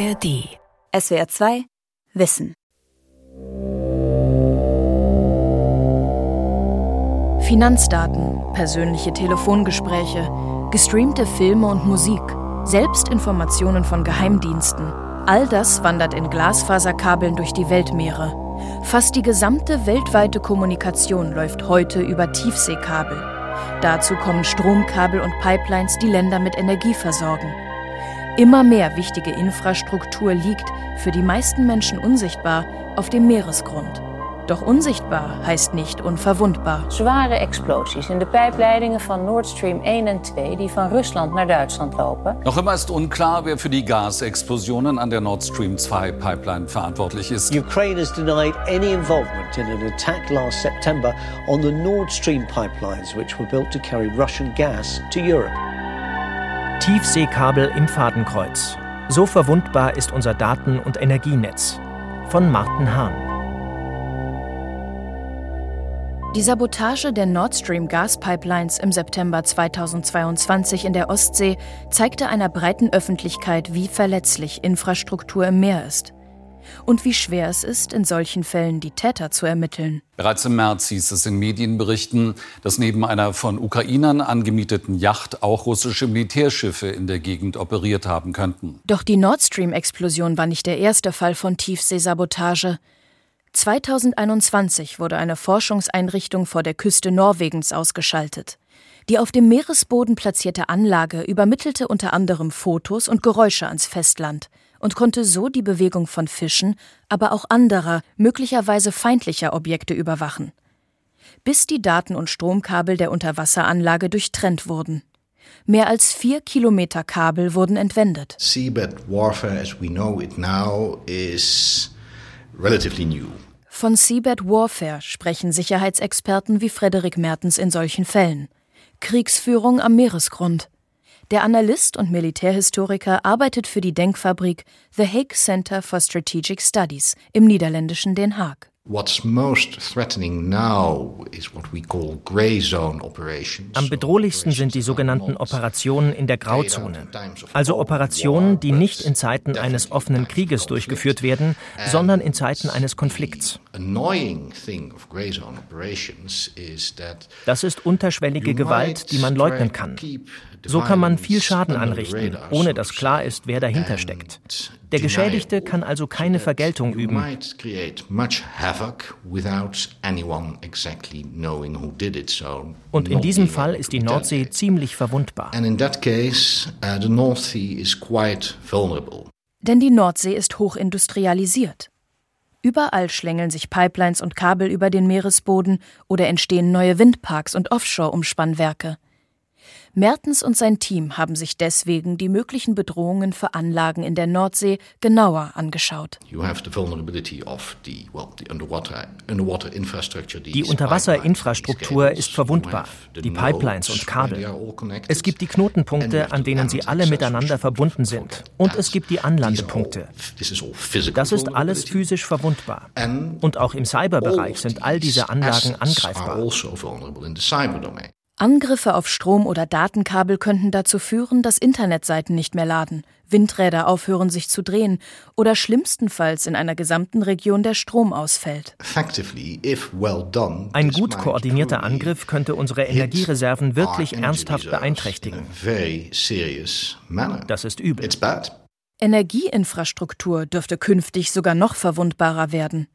ARD. SWR 2 Wissen. Finanzdaten, persönliche Telefongespräche, gestreamte Filme und Musik, Selbstinformationen von Geheimdiensten. All das wandert in Glasfaserkabeln durch die Weltmeere. Fast die gesamte weltweite Kommunikation läuft heute über Tiefseekabel. Dazu kommen Stromkabel und Pipelines, die Länder mit Energie versorgen. Immer mehr wichtige Infrastruktur liegt, für die meisten Menschen unsichtbar, auf dem Meeresgrund. Doch unsichtbar heißt nicht unverwundbar. Zware explosies in de pijpleidingen van Nord Stream 1 en 2, die van Rusland naar Duitsland lopen. Noch immer ist unklar, wer für die Gasexplosionen an der Nord Stream 2 Pipeline verantwortlich ist. Ukraine has denied any involvement in an attack last September on the Nord Stream pipelines, which were built to carry Russian gas to Europe. Tiefseekabel im Fadenkreuz. So verwundbar ist unser Daten- und Energienetz. Von Martin Hahn. Die Sabotage der Nord Stream Gaspipelines im September 2022 in der Ostsee zeigte einer breiten Öffentlichkeit, wie verletzlich Infrastruktur im Meer ist. Und wie schwer es ist, in solchen Fällen die Täter zu ermitteln. Bereits im März hieß es in Medienberichten, dass neben einer von Ukrainern angemieteten Yacht auch russische Militärschiffe in der Gegend operiert haben könnten. Doch die Nord Stream-Explosion war nicht der erste Fall von Tiefseesabotage. 2021 wurde eine Forschungseinrichtung vor der Küste Norwegens ausgeschaltet. Die auf dem Meeresboden platzierte Anlage übermittelte unter anderem Fotos und Geräusche ans Festland und konnte so die Bewegung von Fischen, aber auch anderer, möglicherweise feindlicher Objekte überwachen. Bis die Daten- und Stromkabel der Unterwasseranlage durchtrennt wurden. Mehr als vier Kilometer Kabel wurden entwendet. Seabed warfare as we know it now is relatively new. Von Seabed Warfare sprechen Sicherheitsexperten wie Frederik Mertens in solchen Fällen. Kriegsführung am Meeresgrund. Der Analyst und Militärhistoriker arbeitet für die Denkfabrik The Hague Center for Strategic Studies im niederländischen Den Haag. What's most threatening now is what we call gray zone operations. Am bedrohlichsten sind die sogenannten Operationen in der Grauzone. Also Operationen, die nicht in Zeiten eines offenen Krieges durchgeführt werden, sondern in Zeiten eines Konflikts. Das ist unterschwellige Gewalt, die man leugnen kann. So kann man viel Schaden anrichten, ohne dass klar ist, wer dahinter steckt. Der Geschädigte kann also keine Vergeltung üben. Und in diesem Fall ist die Nordsee ziemlich verwundbar. Uh, Denn die Nordsee ist hochindustrialisiert. Überall schlängeln sich Pipelines und Kabel über den Meeresboden oder entstehen neue Windparks und Offshore-Umspannwerke. Mertens und sein Team haben sich deswegen die möglichen Bedrohungen für Anlagen in der Nordsee genauer angeschaut. Die Unterwasserinfrastruktur ist verwundbar, die Pipelines und Kabel. Es gibt die Knotenpunkte, an denen sie alle miteinander verbunden sind. Und es gibt die Anlandepunkte. Das ist alles physisch verwundbar. Und auch im Cyberbereich sind all diese Anlagen angreifbar. Angriffe auf Strom- oder Datenkabel könnten dazu führen, dass Internetseiten nicht mehr laden, Windräder aufhören sich zu drehen oder schlimmstenfalls in einer gesamten Region der Strom ausfällt. Ein gut koordinierter Angriff könnte unsere Energiereserven wirklich ernsthaft beeinträchtigen. Das ist übel. Energieinfrastruktur dürfte künftig sogar noch verwundbarer werden.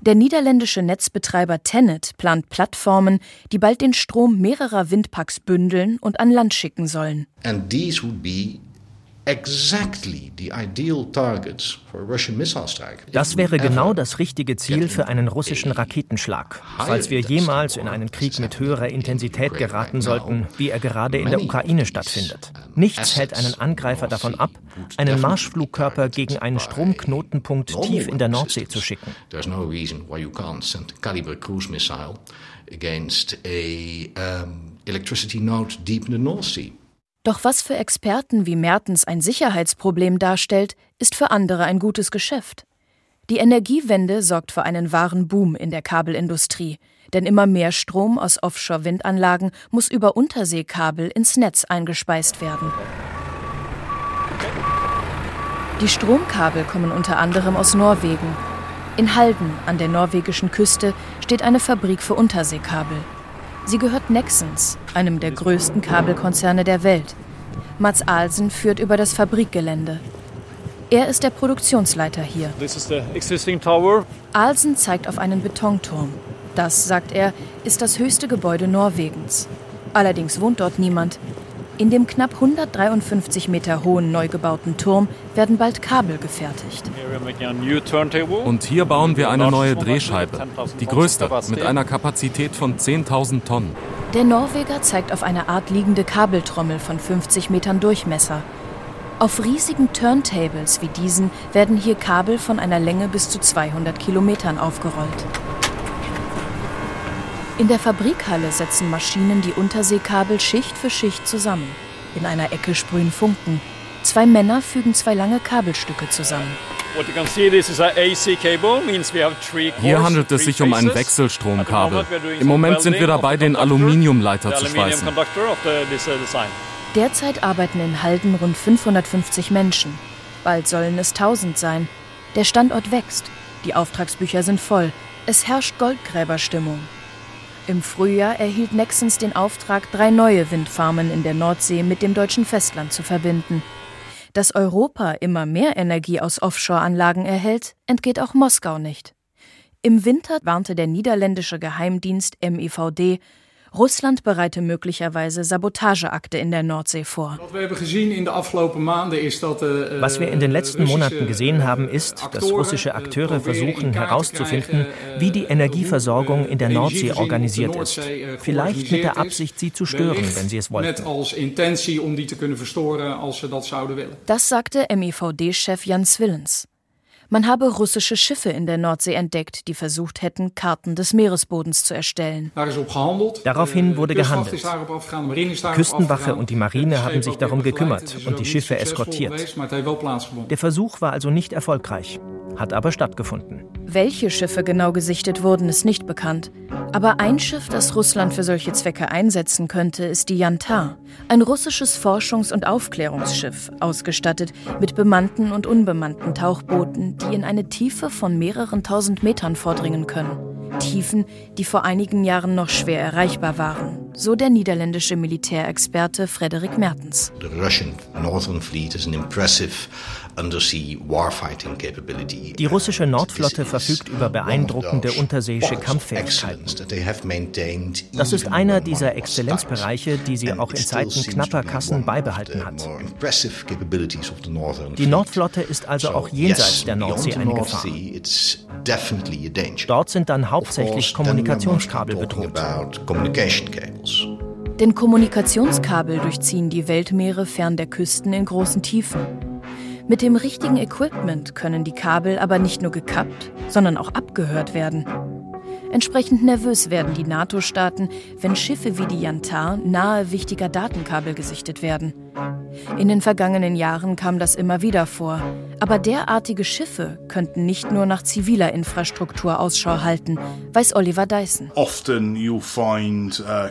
Der niederländische Netzbetreiber Tennet plant Plattformen, die bald den Strom mehrerer Windparks bündeln und an Land schicken sollen. Das wäre genau das richtige Ziel für einen russischen Raketenschlag, falls wir jemals in einen Krieg mit höherer Intensität geraten sollten, wie er gerade in der Ukraine stattfindet. Nichts hält einen Angreifer davon ab, einen Marschflugkörper gegen einen Stromknotenpunkt tief in der Nordsee zu schicken. against a um, electricity node deep in the North Sea. Doch was für Experten wie Mertens ein Sicherheitsproblem darstellt, ist für andere ein gutes Geschäft. Die Energiewende sorgt für einen wahren Boom in der Kabelindustrie, denn immer mehr Strom aus Offshore-Windanlagen muss über Unterseekabel ins Netz eingespeist werden. Die Stromkabel kommen unter anderem aus Norwegen. In Halden an der norwegischen Küste steht eine Fabrik für Unterseekabel. Sie gehört Nexans, einem der größten Kabelkonzerne der Welt. Mats Ahlsen führt über das Fabrikgelände. Er ist der Produktionsleiter hier. Ahlsen zeigt auf einen Betonturm. Das, sagt er, ist das höchste Gebäude Norwegens. Allerdings wohnt dort niemand. In dem knapp 153 Meter hohen neu gebauten Turm werden bald Kabel gefertigt. Und hier bauen wir eine neue Drehscheibe, die größte, mit einer Kapazität von 10.000 Tonnen. Der Norweger zeigt auf eine Art liegende Kabeltrommel von 50 Metern Durchmesser. Auf riesigen Turntables wie diesen werden hier Kabel von einer Länge bis zu 200 Kilometern aufgerollt. In der Fabrikhalle setzen Maschinen die Unterseekabel Schicht für Schicht zusammen. In einer Ecke sprühen Funken. Zwei Männer fügen zwei lange Kabelstücke zusammen. Hier handelt es sich um ein Wechselstromkabel. Im Moment sind wir dabei, den Aluminiumleiter zu schweißen. Derzeit arbeiten in Halden rund 550 Menschen. Bald sollen es 1000 sein. Der Standort wächst. Die Auftragsbücher sind voll. Es herrscht Goldgräberstimmung. Im Frühjahr erhielt Nexens den Auftrag, drei neue Windfarmen in der Nordsee mit dem deutschen Festland zu verbinden. Dass Europa immer mehr Energie aus Offshore-Anlagen erhält, entgeht auch Moskau nicht. Im Winter warnte der niederländische Geheimdienst MIVD, Russland bereite möglicherweise Sabotageakte in der Nordsee vor. Was wir in den letzten Monaten gesehen haben, ist, dass russische Akteure versuchen herauszufinden, wie die Energieversorgung in der Nordsee organisiert ist. Vielleicht mit der Absicht, sie zu stören, wenn sie es wollten. Das sagte MIVD-Chef Jan Swillens. Man habe russische Schiffe in der Nordsee entdeckt, die versucht hätten, Karten des Meeresbodens zu erstellen. Daraufhin wurde gehandelt. Küstenwache und die Marine haben sich darum gekümmert und die Schiffe eskortiert. Der Versuch war also nicht erfolgreich, hat aber stattgefunden. Welche Schiffe genau gesichtet wurden, ist nicht bekannt. Aber ein Schiff, das Russland für solche Zwecke einsetzen könnte, ist die Yantar, ein russisches Forschungs- und Aufklärungsschiff, ausgestattet mit bemannten und unbemannten Tauchbooten, die in eine Tiefe von mehreren tausend Metern vordringen können. Tiefen, die vor einigen Jahren noch schwer erreichbar waren, so der niederländische Militärexperte Frederik Mertens. The Russian Northern Fleet is an impressive die russische Nordflotte verfügt über beeindruckende unterseeische Kampffähigkeiten. Das ist einer dieser Exzellenzbereiche, die sie auch in Zeiten knapper Kassen beibehalten hat. Die Nordflotte ist also auch jenseits der Nordsee eine Gefahr. Dort sind dann hauptsächlich Kommunikationskabel bedroht. Denn Kommunikationskabel durchziehen die Weltmeere fern der Küsten in großen Tiefen. Mit dem richtigen Equipment können die Kabel aber nicht nur gekappt, sondern auch abgehört werden. Entsprechend nervös werden die NATO-Staaten, wenn Schiffe wie die Yantar nahe wichtiger Datenkabel gesichtet werden. In den vergangenen Jahren kam das immer wieder vor. Aber derartige Schiffe könnten nicht nur nach ziviler Infrastruktur Ausschau halten, weiß Oliver Dyson. Find, uh,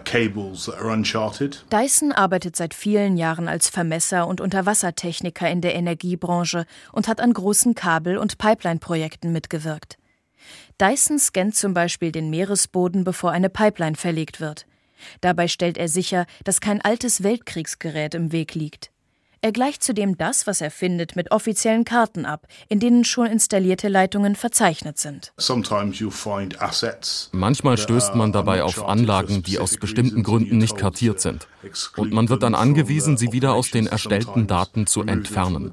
Dyson arbeitet seit vielen Jahren als Vermesser und Unterwassertechniker in der Energiebranche und hat an großen Kabel- und Pipeline-Projekten mitgewirkt. Dyson scannt zum Beispiel den Meeresboden, bevor eine Pipeline verlegt wird. Dabei stellt er sicher, dass kein altes Weltkriegsgerät im Weg liegt. Er gleicht zudem das, was er findet, mit offiziellen Karten ab, in denen schon installierte Leitungen verzeichnet sind. Manchmal stößt man dabei auf Anlagen, die aus bestimmten Gründen nicht kartiert sind. Und man wird dann angewiesen, sie wieder aus den erstellten Daten zu entfernen.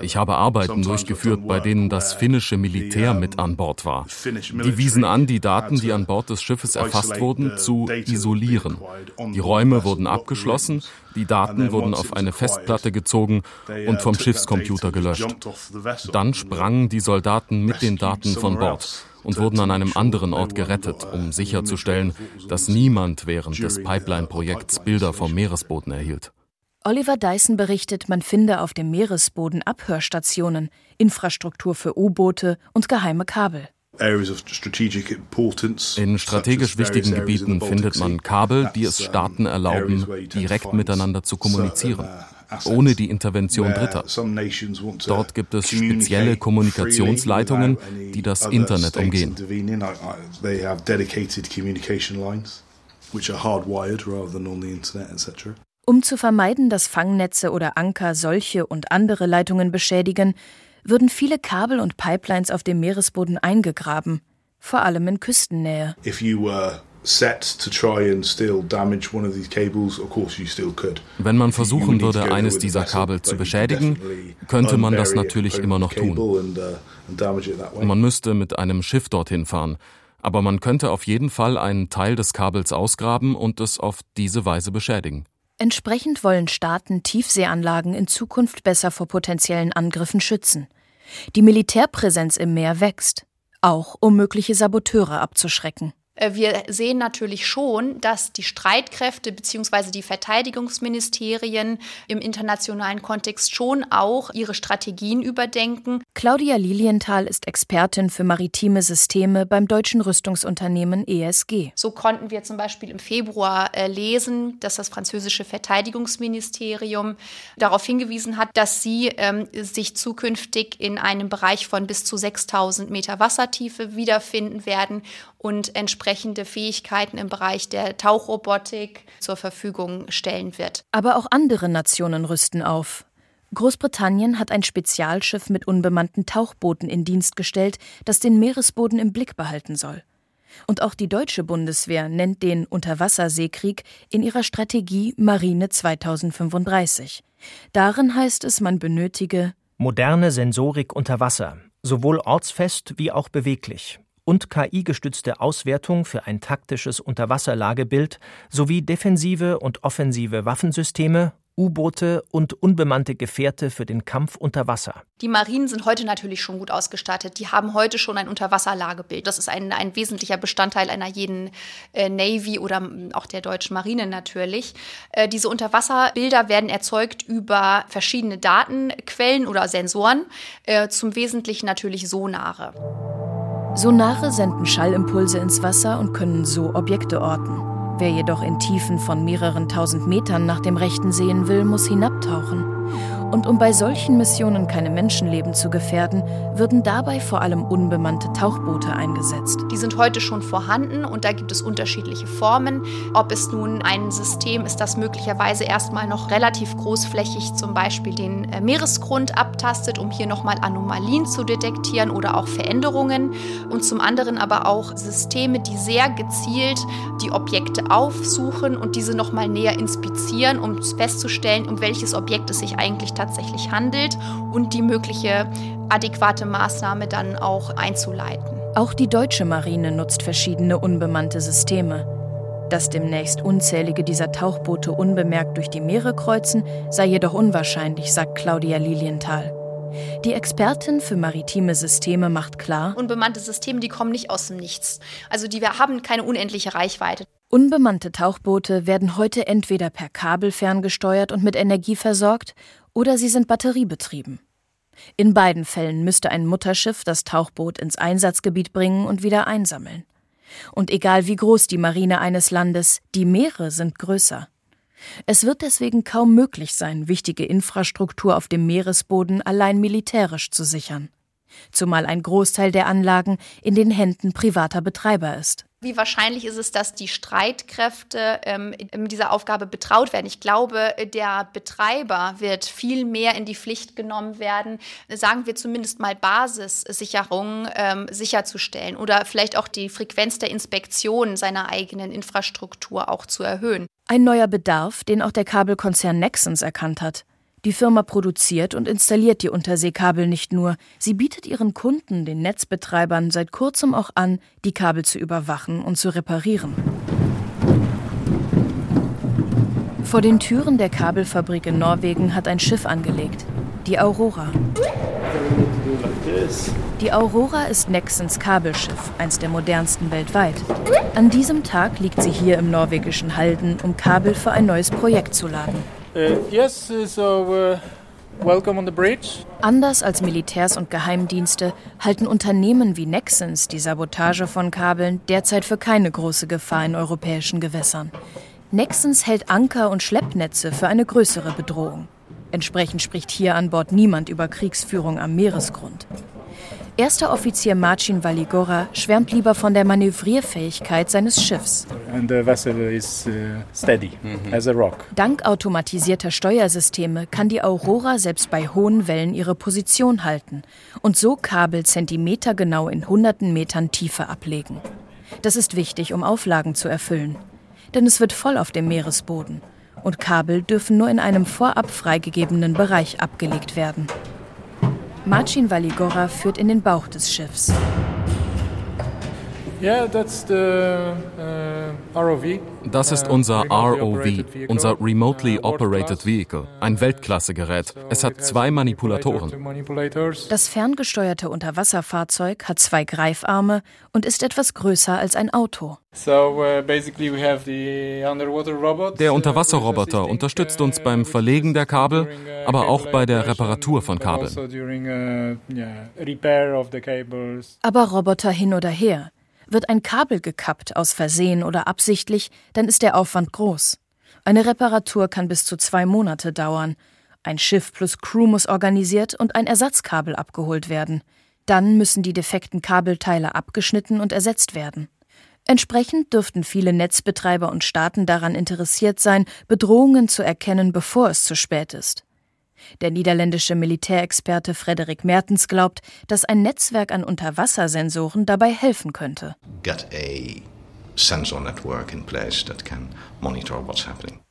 Ich habe Arbeiten durchgeführt, bei denen das finnische Militär mit an Bord war. Die wiesen an, die Daten, die an Bord des Schiffes erfasst wurden, zu isolieren. Die Räume wurden abgeschlossen, die Daten wurden auf eine Festplatte gezogen und vom Schiffscomputer gelöscht. Dann sprangen die Soldaten mit den Daten von Bord und wurden an einem anderen Ort gerettet, um sicherzustellen, dass niemand während des Pipeline-Projekts Bilder vom Meeresboden erhielt. Oliver Dyson berichtet, man finde auf dem Meeresboden Abhörstationen, Infrastruktur für U-Boote und geheime Kabel. In strategisch wichtigen Gebieten findet man Kabel, die es Staaten erlauben, direkt miteinander zu kommunizieren. ohne die Intervention Dritter. Dort gibt es spezielle Kommunikationsleitungen, die das Internet umgehen. Um zu vermeiden, dass Fangnetze oder Anker solche und andere Leitungen beschädigen, würden viele Kabel und Pipelines auf dem Meeresboden eingegraben, vor allem in Küstennähe. Wenn man versuchen würde, eines dieser Kabel zu beschädigen, könnte man das natürlich immer noch tun. Uh, man müsste mit einem Schiff dorthin fahren, aber man könnte auf jeden Fall einen Teil des Kabels ausgraben und es auf diese Weise beschädigen. Entsprechend wollen Staaten Tiefseeanlagen in Zukunft besser vor potenziellen Angriffen schützen. Die Militärpräsenz im Meer wächst, auch um mögliche Saboteure abzuschrecken. Äh, wir sehen natürlich schon, dass die Streitkräfte bzw. die Verteidigungsministerien im internationalen Kontext schon auch ihre Strategien überdenken. Claudia Lilienthal ist Expertin für maritime Systeme beim deutschen Rüstungsunternehmen ESG. So konnten wir zum Beispiel im Februar äh, lesen, dass das französische Verteidigungsministerium darauf hingewiesen hat, dass sie ähm, sich zukünftig in einem Bereich von bis zu 6000 Meter Wassertiefe wiederfinden werden und entsprechende Fähigkeiten im Bereich der Tauchrobotik zur Verfügung stellen wird. Aber auch andere Nationen rüsten auf. Großbritannien hat ein Spezialschiff mit unbemannten Tauchbooten in Dienst gestellt, das den Meeresboden im Blick behalten soll. Und auch die deutsche Bundeswehr nennt den Unterwasserseekrieg in ihrer Strategie Marine 2035. Darin heißt es, man benötige moderne Sensorik unter Wasser, sowohl ortsfest wie auch beweglich, und KI-gestützte Auswertung für ein taktisches Unterwasserlagebild sowie defensive und offensive Waffensysteme U-Boote und unbemannte Gefährte für den Kampf unter Wasser. Die Marinen sind heute natürlich schon gut ausgestattet. Die haben heute schon ein Unterwasserlagebild. Das ist ein, ein wesentlicher Bestandteil einer jeden äh, Navy oder auch der deutschen Marine natürlich. Äh, diese Unterwasserbilder werden erzeugt über verschiedene Datenquellen oder Sensoren, äh, zum Wesentlichen natürlich Sonare. Sonare senden Schallimpulse ins Wasser und können so Objekte orten. Wer jedoch in Tiefen von mehreren tausend Metern nach dem Rechten sehen will, muss hinabtauchen. Und um bei solchen Missionen keine Menschenleben zu gefährden, würden dabei vor allem unbemannte Tauchboote eingesetzt. Die sind heute schon vorhanden und da gibt es unterschiedliche Formen. Ob es nun ein System ist, das möglicherweise erstmal noch relativ großflächig zum Beispiel den äh, Meeresgrund abtastet, um hier nochmal Anomalien zu detektieren oder auch Veränderungen. Und zum anderen aber auch Systeme, die sehr gezielt die Objekte aufsuchen und diese nochmal näher inspizieren, um festzustellen, um welches Objekt es sich eigentlich tatsächlich tatsächlich handelt und die mögliche adäquate Maßnahme dann auch einzuleiten. Auch die deutsche Marine nutzt verschiedene unbemannte Systeme. Dass demnächst unzählige dieser Tauchboote unbemerkt durch die Meere kreuzen, sei jedoch unwahrscheinlich, sagt Claudia Lilienthal. Die Expertin für maritime Systeme macht klar, unbemannte Systeme, die kommen nicht aus dem Nichts. Also die haben keine unendliche Reichweite. Unbemannte Tauchboote werden heute entweder per Kabel ferngesteuert und mit Energie versorgt oder sie sind batteriebetrieben. In beiden Fällen müsste ein Mutterschiff das Tauchboot ins Einsatzgebiet bringen und wieder einsammeln. Und egal wie groß die Marine eines Landes, die Meere sind größer. Es wird deswegen kaum möglich sein, wichtige Infrastruktur auf dem Meeresboden allein militärisch zu sichern. Zumal ein Großteil der Anlagen in den Händen privater Betreiber ist. Wie wahrscheinlich ist es, dass die Streitkräfte ähm, dieser Aufgabe betraut werden? Ich glaube, der Betreiber wird viel mehr in die Pflicht genommen werden, sagen wir zumindest mal Basissicherung ähm, sicherzustellen oder vielleicht auch die Frequenz der Inspektion seiner eigenen Infrastruktur auch zu erhöhen. Ein neuer Bedarf, den auch der Kabelkonzern Nexens erkannt hat. Die Firma produziert und installiert die Unterseekabel nicht nur, sie bietet ihren Kunden, den Netzbetreibern, seit kurzem auch an, die Kabel zu überwachen und zu reparieren. Vor den Türen der Kabelfabrik in Norwegen hat ein Schiff angelegt, die Aurora. Die Aurora ist Nexens Kabelschiff, eins der modernsten weltweit. An diesem Tag liegt sie hier im norwegischen Halden, um Kabel für ein neues Projekt zu laden. Uh, yes, so uh, welcome on the bridge. Anders als Militärs und Geheimdienste halten Unternehmen wie Nexens die Sabotage von Kabeln derzeit für keine große Gefahr in europäischen Gewässern. Nexens hält Anker und Schleppnetze für eine größere Bedrohung. Entsprechend spricht hier an Bord niemand über Kriegsführung am Meeresgrund. Erster Offizier Marcin Valigora schwärmt lieber von der Manövrierfähigkeit seines Schiffs. Uh, mhm. Dank automatisierter Steuersysteme kann die Aurora selbst bei hohen Wellen ihre Position halten und so Kabel zentimetergenau in hunderten Metern Tiefe ablegen. Das ist wichtig, um Auflagen zu erfüllen. Denn es wird voll auf dem Meeresboden und Kabel dürfen nur in einem vorab freigegebenen Bereich abgelegt werden. Marcin Valigora führt in den Bauch des Schiffs. Uh, das ist unser ROV, unser Remotely Operated Vehicle, ein Weltklasse-Gerät. Es hat zwei Manipulatoren. Das ferngesteuerte Unterwasserfahrzeug hat zwei Greifarme und ist etwas größer als ein Auto. Uh, der Unterwasserroboter unterstützt uns beim Verlegen der Kabel, uh, aber auch bei der Reparatur von Kabeln. Aber Roboter hin oder her. Wird ein Kabel gekappt, aus Versehen oder absichtlich, dann ist der Aufwand groß. Eine Reparatur kann bis zu zwei Monate dauern. Ein Schiff plus Crew muss organisiert und ein Ersatzkabel abgeholt werden. Dann müssen die defekten Kabelteile abgeschnitten und ersetzt werden. Entsprechend dürften viele Netzbetreiber und Staaten daran interessiert sein, Bedrohungen zu erkennen, bevor es zu spät ist. Der niederländische Militärexperte Frederik Mertens glaubt, dass ein Netzwerk an Unterwassersensoren dabei helfen könnte.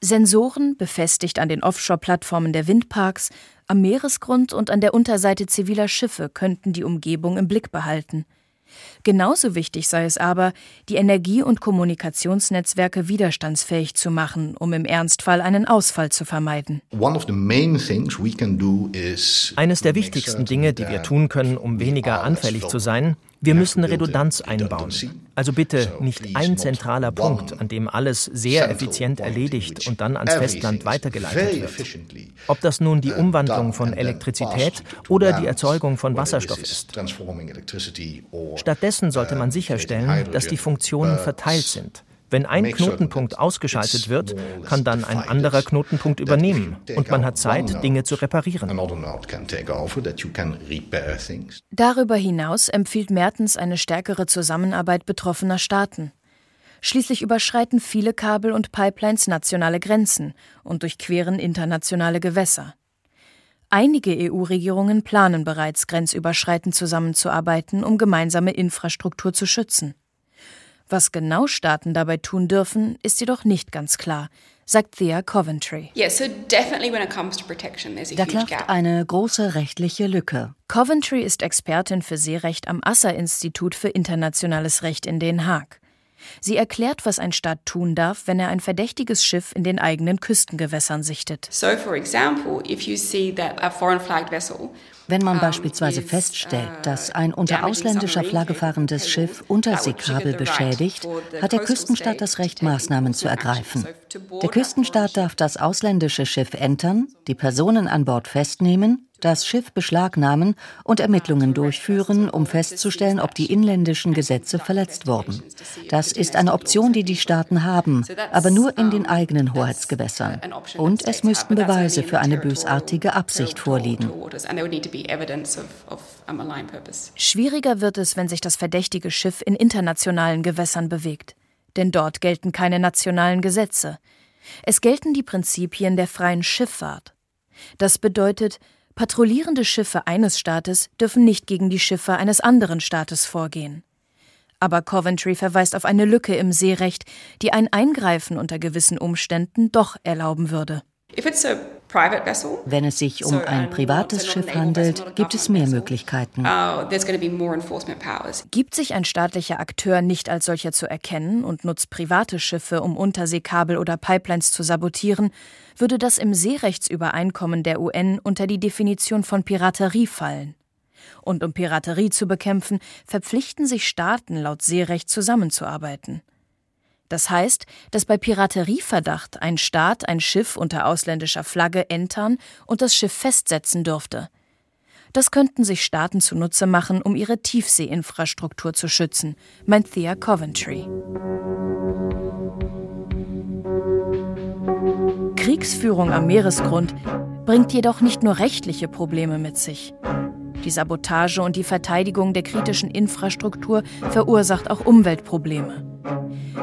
Sensoren, befestigt an den Offshore-Plattformen der Windparks, am Meeresgrund und an der Unterseite ziviler Schiffe, könnten die Umgebung im Blick behalten. Genauso wichtig sei es aber, die Energie- und Kommunikationsnetzwerke widerstandsfähig zu machen, um im Ernstfall einen Ausfall zu vermeiden. Eines der wichtigsten Dinge, die wir tun können, um weniger anfällig zu sein, wir müssen Redundanz einbauen. Also bitte nicht ein zentraler Punkt, an dem alles sehr effizient erledigt und dann ans Festland weitergeleitet wird. Ob das nun die Umwandlung von Elektrizität oder die Erzeugung von Wasserstoff ist. Stattdessen sollte man sicherstellen, dass die Funktionen verteilt sind. Wenn ein Knotenpunkt ausgeschaltet wird, kann dann ein anderer Knotenpunkt übernehmen und man hat Zeit, Dinge zu reparieren. Darüber hinaus empfiehlt Mertens eine stärkere Zusammenarbeit betroffener Staaten. Schließlich überschreiten viele Kabel und Pipelines nationale Grenzen und durchqueren internationale Gewässer. Einige EU-Regierungen planen bereits, grenzüberschreitend zusammenzuarbeiten, um gemeinsame Infrastruktur zu schützen. Was genau Staaten dabei tun dürfen, ist jedoch nicht ganz klar, sagt Thea Coventry. Da klafft eine große rechtliche Lücke. Coventry ist Expertin für Seerecht am Asser-Institut für internationales Recht in Den Haag. Sie erklärt, was ein Staat tun darf, wenn er ein verdächtiges Schiff in den eigenen Küstengewässern sichtet. So, for example, if you see that a foreign flagged vessel wenn man beispielsweise feststellt, uh, dass ein unter ausländischer Flagge fahrendes Schiff Unterseekabel beschädigt, hat der Küstenstaat das Recht, Maßnahmen zu ergreifen. Der Küstenstaat darf das ausländische Schiff entern, die Personen an Bord festnehmen das Schiff beschlagnahmen und Ermittlungen durchführen, um festzustellen, ob die inländischen Gesetze verletzt wurden. Das ist eine Option, die die Staaten haben, aber nur in den eigenen Hoheitsgewässern. Und es müssten Beweise für eine bösartige Absicht vorliegen. Schwieriger wird es, wenn sich das verdächtige Schiff in internationalen Gewässern bewegt. Denn dort gelten keine nationalen Gesetze. Es gelten die Prinzipien der freien Schifffahrt. Das bedeutet, Patrouillierende Schiffe eines Staates dürfen nicht gegen die Schiffe eines anderen Staates vorgehen. Aber Coventry verweist auf eine Lücke im Seerecht, die ein Eingreifen unter gewissen Umständen doch erlauben würde. Wenn es sich um ein privates Schiff handelt, gibt es mehr Möglichkeiten. Oh, gibt sich ein staatlicher Akteur nicht als solcher zu erkennen und nutzt private Schiffe, um Unterseekabel oder Pipelines zu sabotieren, würde das im Seerechtsübereinkommen der UN unter die Definition von Piraterie fallen. Und um Piraterie zu bekämpfen, verpflichten sich Staaten laut Seerecht zusammenzuarbeiten. Das heißt, dass bei Piraterieverdacht ein Staat ein Schiff unter ausländischer Flagge entern und das Schiff festsetzen dürfte. Das könnten sich Staaten zunutze machen, um ihre Tiefseeinfrastruktur zu schützen, meint Thea Coventry. Kriegsführung am Meeresgrund bringt jedoch nicht nur rechtliche Probleme mit sich. Die Sabotage und die Verteidigung der kritischen Infrastruktur verursacht auch Umweltprobleme.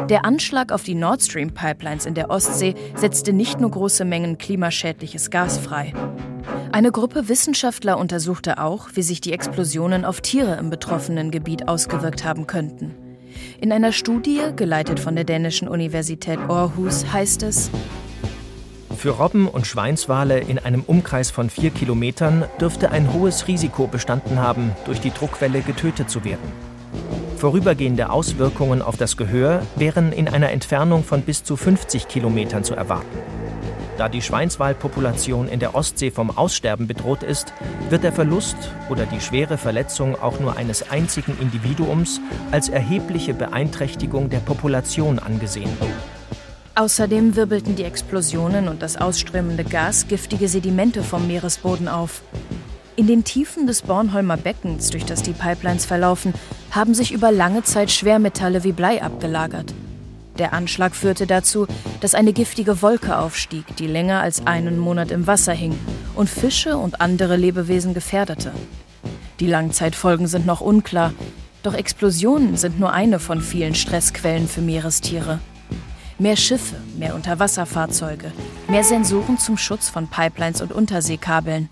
Der Anschlag auf die Nord Stream Pipelines in der Ostsee setzte nicht nur große Mengen klimaschädliches Gas frei. Eine Gruppe Wissenschaftler untersuchte auch, wie sich die Explosionen auf Tiere im betroffenen Gebiet ausgewirkt haben könnten. In einer Studie, geleitet von der dänischen Universität Aarhus, heißt es, für Robben und Schweinswale in einem Umkreis von vier Kilometern dürfte ein hohes Risiko bestanden haben, durch die Druckwelle getötet zu werden. Vorübergehende Auswirkungen auf das Gehör wären in einer Entfernung von bis zu 50 Kilometern zu erwarten. Da die Schweinswalpopulation in der Ostsee vom Aussterben bedroht ist, wird der Verlust oder die schwere Verletzung auch nur eines einzigen Individuums als erhebliche Beeinträchtigung der Population angesehen. Außerdem wirbelten die Explosionen und das ausströmende Gas giftige Sedimente vom Meeresboden auf. In den Tiefen des Bornholmer Beckens, durch das die Pipelines verlaufen, haben sich über lange Zeit Schwermetalle wie Blei abgelagert. Der Anschlag führte dazu, dass eine giftige Wolke aufstieg, die länger als einen Monat im Wasser hing und Fische und andere Lebewesen gefährdete. Die Langzeitfolgen sind noch unklar, doch Explosionen sind nur eine von vielen Stressquellen für Meerestiere. Mehr Schiffe, mehr Unterwasserfahrzeuge, mehr Sensoren zum Schutz von Pipelines und Unterseekabeln.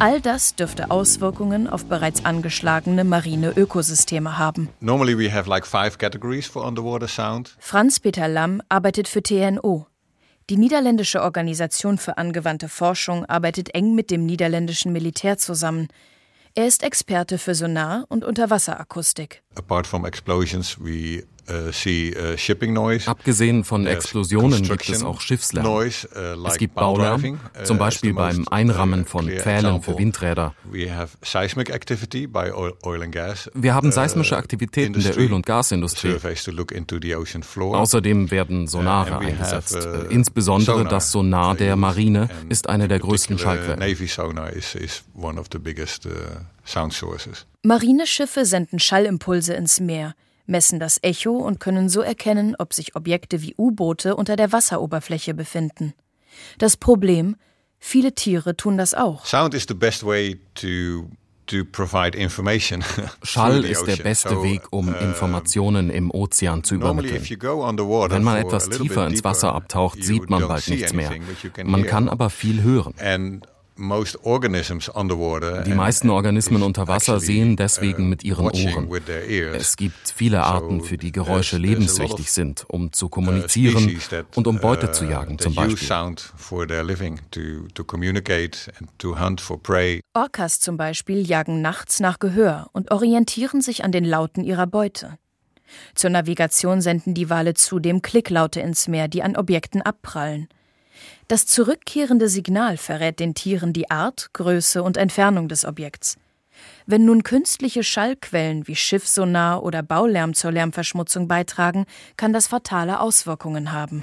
All das dürfte Auswirkungen auf bereits angeschlagene marine Ökosysteme haben. Franz-Peter Lamm arbeitet für TNO. Die niederländische Organisation für angewandte Forschung arbeitet eng mit dem niederländischen Militär zusammen. Er ist Experte für Sonar- und Unterwasserakustik. Apart from explosions, we Abgesehen von Explosionen gibt es auch Schiffslärm. Uh, es gibt Baulärm, zum Beispiel beim Einrammen von Pfählen für Windräder. Wir haben seismische Aktivitäten der Öl- und Gasindustrie. Außerdem werden Sonare eingesetzt. Insbesondere das Sonar der Marine ist eine der größten Schallquellen. Marineschiffe senden Schallimpulse ins Meer, messen das Echo und können so erkennen, ob sich Objekte wie U-Boote unter der Wasseroberfläche befinden. Das Problem, viele Tiere tun das auch. Sound is the best way to Schall ist der beste Weg, um Informationen im Ozean zu übermitteln. Wenn man etwas tiefer ins Wasser abtaucht, sieht man bald nichts mehr. Man kann aber viel hören. Die meisten Organismen unter Wasser sehen deswegen mit ihren Ohren. Es gibt viele Arten, für die Geräusche lebenswichtig sind, um zu kommunizieren und um Beute zu jagen zum Beispiel. Orcas zum Beispiel jagen nachts nach Gehör und orientieren sich an den Lauten ihrer Beute. Zur Navigation senden die Wale zudem Klicklaute ins Meer, die an Objekten abprallen. Das zurückkehrende Signal verrät den Tieren die Art, Größe und Entfernung des Objekts. Wenn nun künstliche Schallquellen wie Schiffssonar oder Baulärm zur Lärmverschmutzung beitragen, kann das fatale Auswirkungen haben.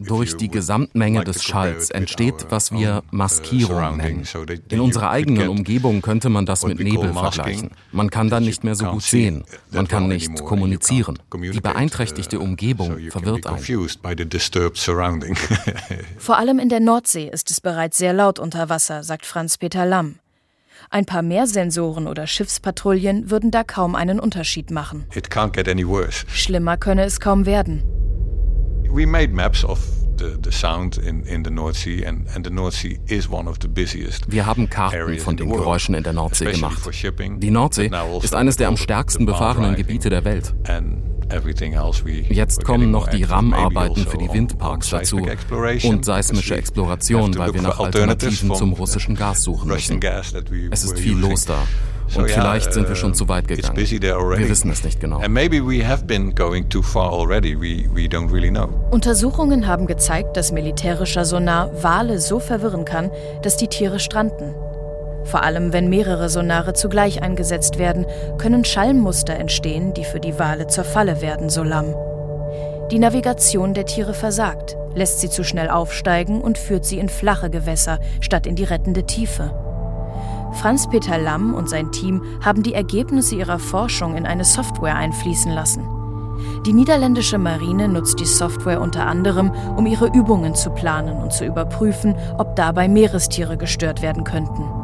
Durch die Gesamtmenge des Schalls entsteht, was wir uh, Maskierung nennen. In unserer eigenen Umgebung könnte man das mit Nebel vergleichen. Man kann dann nicht mehr so gut sehen. Man kann nicht kommunizieren. Die beeinträchtigte uh, Umgebung verwirrt einen. Vor allem in der Nordsee ist es bereits sehr laut unter Wasser, sagt Franz-Peter Lamm. Ein paar mehr Sensoren oder Schiffspatrouillen würden da kaum einen Unterschied machen. Schlimmer könne es kaum werden. We made maps of wir haben Karten von den Geräuschen in der Nordsee gemacht. Die Nordsee also ist eines der am stärksten befahrenen Gebiete der Welt. Jetzt kommen noch die RAM-Arbeiten für die Windparks dazu und seismische Exploration, weil wir nach Alternativen zum russischen Gas suchen müssen. Es ist viel los da. Und vielleicht sind wir schon zu weit gegangen. Wir wissen es nicht genau. Untersuchungen haben gezeigt, dass militärischer Sonar Wale so verwirren kann, dass die Tiere stranden. Vor allem, wenn mehrere Sonare zugleich eingesetzt werden, können Schallmuster entstehen, die für die Wale zur Falle werden, so Lamm. Die Navigation der Tiere versagt, lässt sie zu schnell aufsteigen und führt sie in flache Gewässer statt in die rettende Tiefe. Franz-Peter Lamm und sein Team haben die Ergebnisse ihrer Forschung in eine Software einfließen lassen. Die niederländische Marine nutzt die Software unter anderem, um ihre Übungen zu planen und zu überprüfen, ob dabei Meerestiere gestört werden könnten.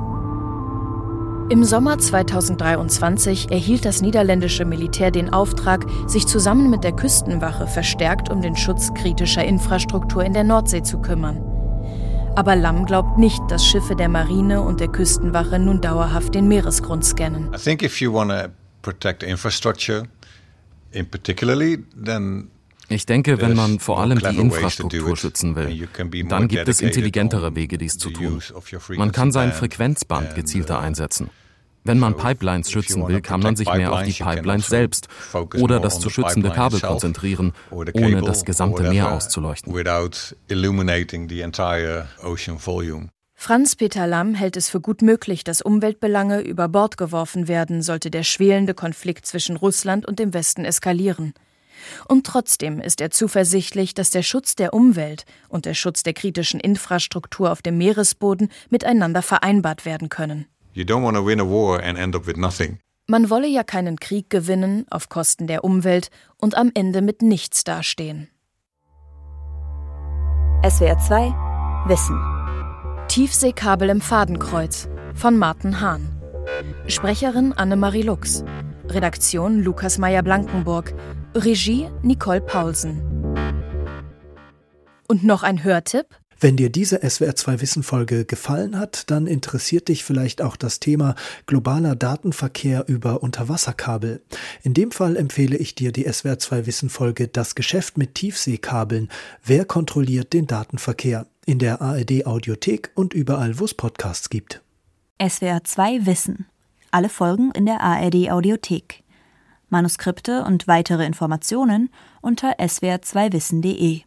Im Sommer 2023 erhielt das niederländische Militär den Auftrag, sich zusammen mit der Küstenwache verstärkt um den Schutz kritischer Infrastruktur in der Nordsee zu kümmern. Aber Lamm glaubt nicht, dass Schiffe der Marine und der Küstenwache nun dauerhaft den Meeresgrund scannen. I think if you want to protect infrastructure in particularly, then ich denke, wenn man vor allem die Infrastruktur schützen will, dann gibt es intelligentere Wege, dies zu tun. Man kann sein Frequenzband gezielter einsetzen. Wenn man Pipelines schützen will, kann man sich mehr auf die Pipelines selbst oder das zu schützende Kabel konzentrieren, ohne das gesamte Meer auszuleuchten. Franz-Peter Lamm hält es für gut möglich, dass Umweltbelange über Bord geworfen werden, sollte der schwelende Konflikt zwischen Russland und dem Westen eskalieren. Und trotzdem ist er zuversichtlich, dass der Schutz der Umwelt und der Schutz der kritischen Infrastruktur auf dem Meeresboden miteinander vereinbart werden können. Man wolle ja keinen Krieg gewinnen auf Kosten der Umwelt und am Ende mit nichts dastehen. SWR 2 Wissen. Tiefseekabel im Fadenkreuz von Martin Hahn. Sprecherin Annemarie Lux. Redaktion Lukas Meyer-Blankenburg. Regie Nicole Paulsen. Und noch ein Hörtipp? Wenn dir diese SWR2 Wissen Folge gefallen hat, dann interessiert dich vielleicht auch das Thema globaler Datenverkehr über Unterwasserkabel. In dem Fall empfehle ich dir die SWR2 Wissen Folge Das Geschäft mit Tiefseekabeln. Wer kontrolliert den Datenverkehr? In der ARD Audiothek und überall, wo es Podcasts gibt. SWR2 Wissen. Alle Folgen in der ARD Audiothek. Manuskripte und weitere Informationen unter swr2wissen.de